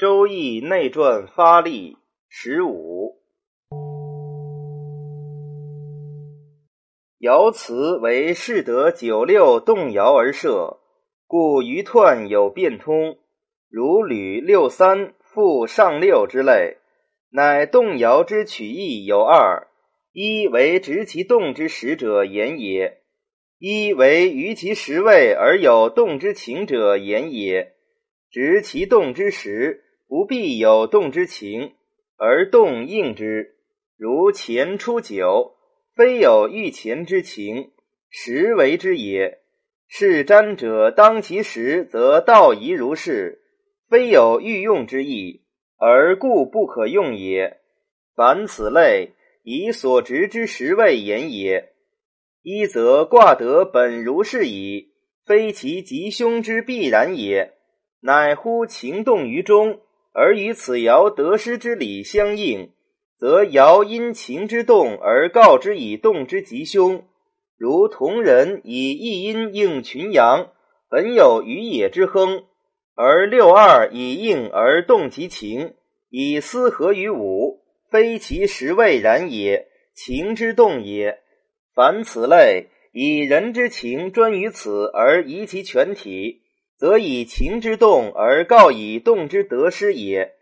周易内传发力十五，爻辞为适得九六动爻而设，故鱼彖有变通，如履六三复上六之类。乃动爻之取义有二：一为执其动之时者言也；一为于其时位而有动之情者言也。执其动之时。不必有动之情，而动应之。如前出酒，非有欲前之情，实为之也。是瞻者当其时，则道宜如是，非有欲用之意，而故不可用也。凡此类，以所执之时位言也。一则卦得本如是矣，非其吉凶之必然也，乃乎情动于中。而与此爻得失之理相应，则爻因情之动而告之以动之吉凶。如同人以一阴应群阳，本有鱼也之亨；而六二以应而动其情，以思合于五，非其实未然也，情之动也。凡此类，以人之情专于此而移其全体。则以情之动而告以动之得失也。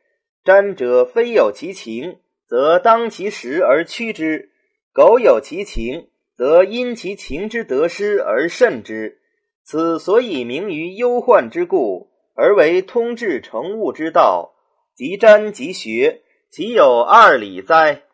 瞻者非有其情，则当其时而趋之；苟有其情，则因其情之得失而慎之。此所以名于忧患之故，而为通志成物之道。即瞻即学，岂有二理哉？